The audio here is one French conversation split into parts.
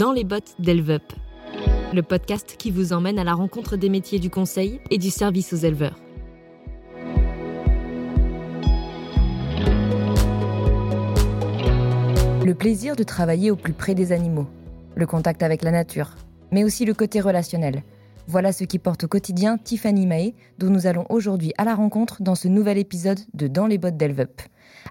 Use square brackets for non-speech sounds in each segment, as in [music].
Dans les bottes d'Elveup, le podcast qui vous emmène à la rencontre des métiers du conseil et du service aux éleveurs. Le plaisir de travailler au plus près des animaux, le contact avec la nature, mais aussi le côté relationnel. Voilà ce qui porte au quotidien Tiffany Mahé, dont nous allons aujourd'hui à la rencontre dans ce nouvel épisode de Dans les bottes d'Elveup.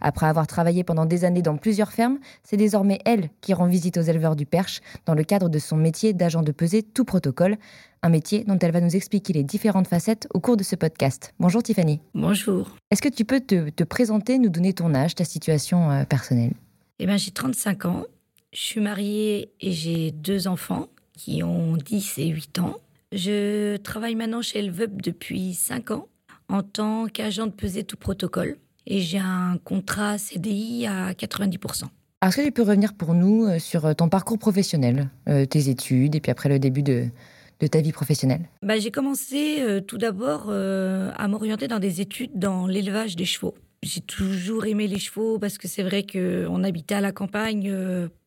Après avoir travaillé pendant des années dans plusieurs fermes, c'est désormais elle qui rend visite aux éleveurs du Perche dans le cadre de son métier d'agent de pesée tout protocole, un métier dont elle va nous expliquer les différentes facettes au cours de ce podcast. Bonjour Tiffany. Bonjour. Est-ce que tu peux te, présenter, nous donner ton âge, ta situation euh, personnelle? Eh bien, j'ai 35 ans. Je suis mariée et j'ai deux enfants qui ont 10 et 8 ans. Je travaille maintenant chez Elveup depuis 5 ans en tant qu'agent de pesée tout protocole et j'ai un contrat CDI à 90%. Est-ce que tu peux revenir pour nous euh, sur euh, ton parcours professionnel, euh, tes études et puis après le début de, de ta vie professionnelle? Bah, J'ai commencé tout d'abord à m'orienter dans des études dans l'élevage des chevaux. J'ai toujours aimé les chevaux parce que c'est vrai qu'on habitait à la campagne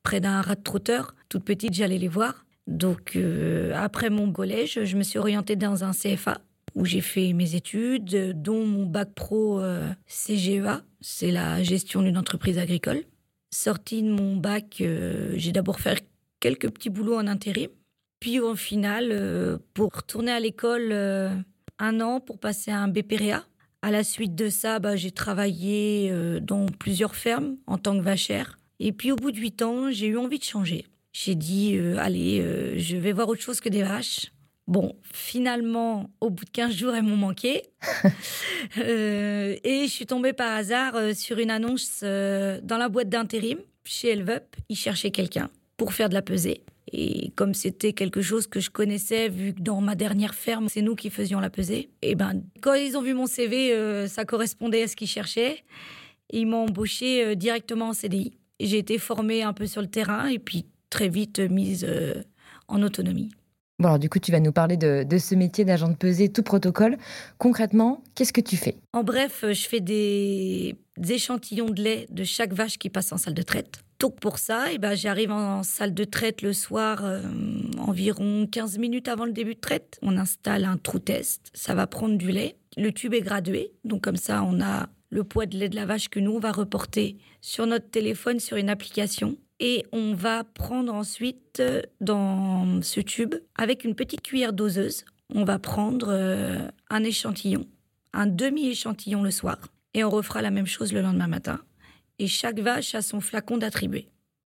près d'un rat de trotteur. Toute petite, j'allais les voir. Donc après mon collège, je me suis orientée dans un CFA où j'ai fait mes études, dont mon bac pro euh, CGEA, c'est la gestion d'une entreprise agricole. Sortie de mon bac, euh, j'ai d'abord fait quelques petits boulots en intérim. Puis au final, euh, pour retourner à l'école un an pour passer un BPREA. À la suite de ça, bah, j'ai travaillé dans plusieurs fermes en tant que vachère. Et puis au bout de huit ans, j'ai eu envie de changer. J'ai dit, allez, je vais voir autre chose que des vaches. Bon, finalement, au bout de 15 jours, elles m'ont manqué. [laughs] Euh, et je suis tombée par hasard euh, sur une annonce euh, dans la boîte d'intérim chez Elvup. Ils cherchaient quelqu'un pour faire de la pesée. Et comme c'était quelque chose que je connaissais, vu que dans ma dernière ferme, c'est nous qui faisions la pesée, et ben, quand ils ont vu mon CV, ça correspondait à ce qu'ils cherchaient. Ils m'ont embauché directement en CDI. J'ai été formée un peu sur le terrain et puis très vite mise en autonomie. Alors du coup, tu vas nous parler de, ce métier d'agent de pesée tout protocole. Concrètement, qu'est-ce que tu fais? En bref, je fais des, échantillons de lait de chaque vache qui passe en salle de traite. Donc pour ça, eh ben, j'arrive en salle de traite le soir euh, environ 15 minutes avant le début de traite. On installe un trou test, ça va prendre du lait. Le tube est gradué, donc comme ça on a le poids de lait de la vache que nous on va reporter sur notre téléphone sur une application et on va prendre ensuite euh, dans ce tube, avec une petite cuillère doseuse, on va prendre euh, un échantillon, un demi-échantillon le soir. Et on refera la même chose le lendemain matin. Et chaque vache a son flacon d'attribué.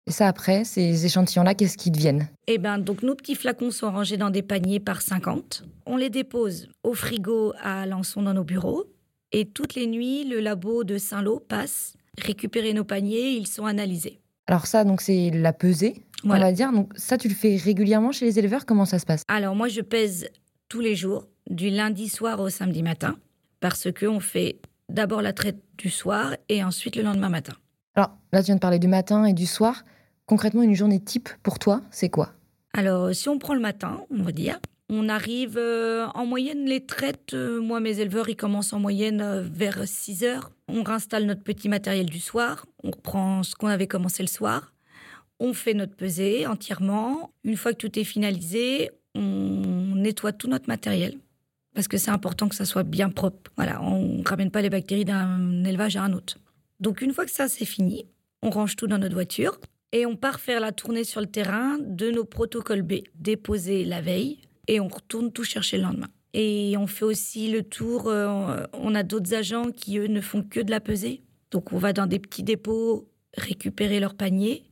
Et ça, après, ces échantillons-là, qu'est-ce qu'ils deviennent? Eh bien, donc nos petits flacons sont rangés dans des paniers par 50. On les dépose au frigo à Alençon dans nos bureaux. Et toutes les nuits, le labo de Saint-Lô passe récupérer nos paniers, ils sont analysés. Alors ça, donc c'est la pesée, on va dire. Donc ça, tu le fais régulièrement chez les éleveurs. Comment ça se passe? Alors moi, je pèse tous les jours, du lundi soir au samedi matin, parce que on fait d'abord la traite du soir et ensuite le lendemain matin. Alors là, tu viens de parler du matin et du soir. Concrètement, une journée type pour toi, c'est quoi? Alors si on prend le matin, on va dire, on arrive euh, en moyenne, les traites, euh, moi mes éleveurs, ils commencent en moyenne euh, vers 6 heures. On réinstalle notre petit matériel du soir, on reprend ce qu'on avait commencé le soir, on fait notre pesée entièrement. Une fois que tout est finalisé, on nettoie tout notre matériel. Parce que c'est important que ça soit bien propre. Voilà, on ne ramène pas les bactéries d'un élevage à un autre. Donc une fois que ça c'est fini, on range tout dans notre voiture et on part faire la tournée sur le terrain de nos protocoles B, déposés la veille, et on retourne tout chercher le lendemain. Et on fait aussi le tour, euh, on a d'autres agents qui, eux, ne font que de la pesée. Donc on va dans des petits dépôts récupérer leur panier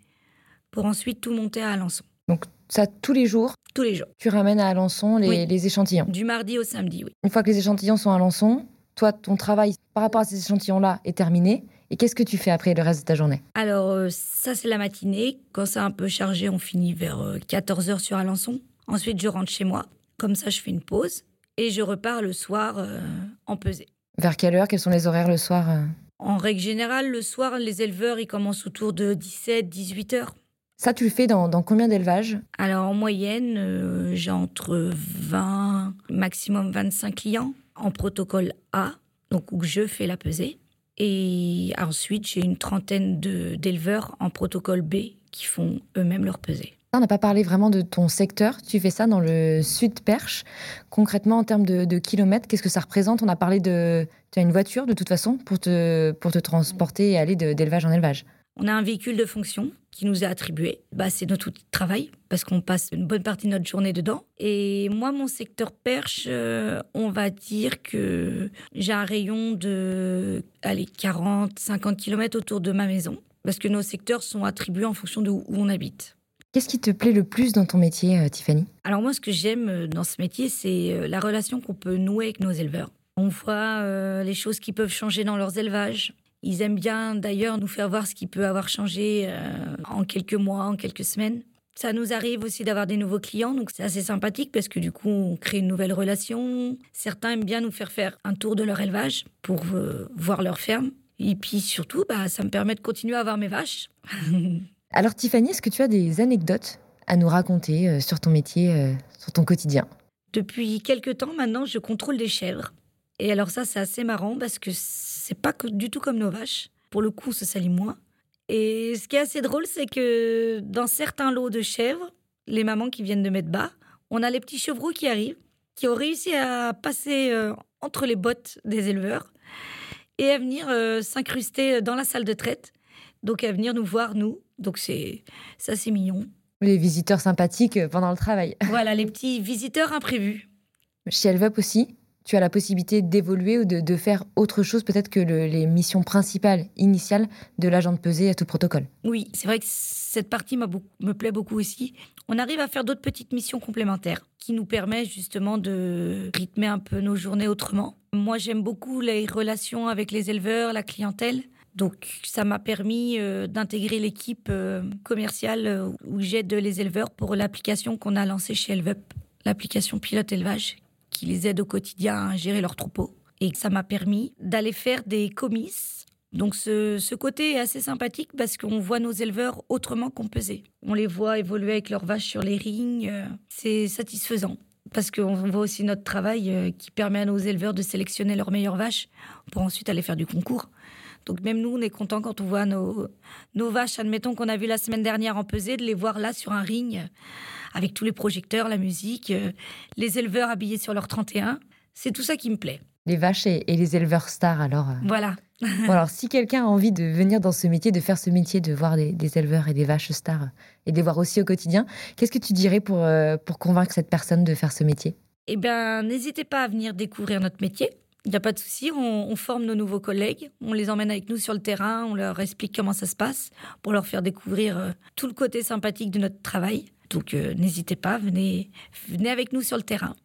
pour ensuite tout monter à Alençon. Donc ça, tous les jours? Tous les jours. Tu ramènes à Alençon les, les échantillons? Du mardi au samedi, oui. Une fois que les échantillons sont à Alençon, toi, ton travail par rapport à ces échantillons-là est terminé. Et qu'est-ce que tu fais après le reste de ta journée? Alors, euh, ça, c'est la matinée. Quand c'est un peu chargé, on finit vers 14h euh, sur Alençon. Ensuite, je rentre chez moi. Comme ça, je fais une pause et je repars le soir euh, en pesée. Vers quelle heure? Quels sont les horaires le soir euh? En règle générale, le soir, les éleveurs, ils commencent autour de 17, 18 heures. Ça, tu le fais dans, combien d'élevages Alors, en moyenne, euh, j'ai entre 20, maximum 25 clients en protocole A, donc où je fais la pesée. Et ensuite, j'ai une trentaine d'éleveurs en protocole B qui font eux-mêmes leur pesée. On n'a pas parlé vraiment de ton secteur. Tu fais ça dans le sud Perche. Concrètement, en termes de, kilomètres, qu'est-ce que ça représente? On a parlé de. Tu as une voiture de toute façon pour te, pour te transporter et aller d'élevage en élevage. On a un véhicule de fonction qui nous est attribué. Bah, c'est notre outil de travail parce qu'on passe une bonne partie de notre journée dedans. Et moi, mon secteur perche, euh, on va dire que j'ai un rayon de allez, 40, 50 km autour de ma maison parce que nos secteurs sont attribués en fonction de où on habite. Qu'est-ce qui te plaît le plus dans ton métier, euh, Tiffany? Alors moi, ce que j'aime euh, dans ce métier, c'est la relation qu'on peut nouer avec nos éleveurs. On voit les choses qui peuvent changer dans leurs élevages. Ils aiment bien d'ailleurs nous faire voir ce qui peut avoir changé euh, en quelques mois, en quelques semaines. Ça nous arrive aussi d'avoir des nouveaux clients, donc c'est assez sympathique parce que du coup, on crée une nouvelle relation. Certains aiment bien nous faire faire un tour de leur élevage pour euh, voir leur ferme. Et puis surtout, bah, ça me permet de continuer à avoir mes vaches. [laughs] Alors Tiffany, est-ce que tu as des anecdotes à nous raconter euh, sur ton métier, sur ton quotidien? Depuis quelques temps maintenant, je contrôle des chèvres. Et alors ça, c'est assez marrant parce que c'est pas du tout comme nos vaches. Pour le coup, ça salit moins. Et ce qui est assez drôle, c'est que dans certains lots de chèvres, les mamans qui viennent de mettre bas, on a les petits chevreaux qui arrivent, qui ont réussi à passer euh, entre les bottes des éleveurs et à venir euh, s'incruster dans la salle de traite. Donc à venir nous voir, nous. Donc c'est ça, c'est mignon. Les visiteurs sympathiques pendant le travail. [laughs] Voilà, les petits visiteurs imprévus. Chez Elvep aussi tu as la possibilité d'évoluer ou de, faire autre chose peut-être que les missions principales, initiales de l'agent de pesée à tout protocole. Oui, c'est vrai que cette partie me plaît beaucoup aussi. On arrive à faire d'autres petites missions complémentaires qui nous permettent justement de rythmer un peu nos journées autrement. Moi, j'aime beaucoup les relations avec les éleveurs, la clientèle. Donc, ça m'a permis euh, d'intégrer l'équipe euh, commerciale euh, où j'aide les éleveurs pour l'application qu'on a lancée chez Elveup, l'application pilote élevage, qui les aide au quotidien à gérer leurs troupeaux. Et ça m'a permis d'aller faire des comices. Donc ce, côté est assez sympathique parce qu'on voit nos éleveurs autrement qu'on pesait. On les voit évoluer avec leurs vaches sur les rings. C'est satisfaisant parce qu'on voit aussi notre travail qui permet à nos éleveurs de sélectionner leurs meilleures vaches pour ensuite aller faire du concours. Donc même nous, on est content quand on voit nos, nos vaches, admettons qu'on a vu la semaine dernière en pesée, de les voir là sur un ring avec tous les projecteurs, la musique, euh, les éleveurs habillés sur leur 31. C'est tout ça qui me plaît. Les vaches et, les éleveurs stars, alors. Euh. Voilà. [laughs] alors, si quelqu'un a envie de venir dans ce métier, de faire ce métier, de voir des, éleveurs et des vaches stars, et de les voir aussi au quotidien, qu'est-ce que tu dirais pour, euh, pour convaincre cette personne de faire ce métier? Eh bien, n'hésitez pas à venir découvrir notre métier. Il n'y a pas de souci, on, forme nos nouveaux collègues, on les emmène avec nous sur le terrain, on leur explique comment ça se passe pour leur faire découvrir tout le côté sympathique de notre travail. Donc euh, n'hésitez pas, venez, venez avec nous sur le terrain.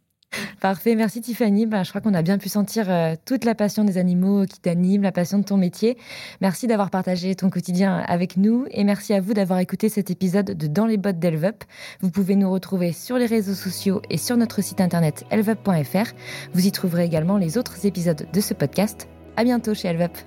Parfait, merci Tiffany. Ben, je crois qu'on a bien pu sentir euh, toute la passion des animaux qui t'anime, la passion de ton métier. Merci d'avoir partagé ton quotidien avec nous et merci à vous d'avoir écouté cet épisode de Dans les bottes d'Elvup. Vous pouvez nous retrouver sur les réseaux sociaux et sur notre site internet elvup.fr. Vous y trouverez également les autres épisodes de ce podcast. À bientôt chez Elvup.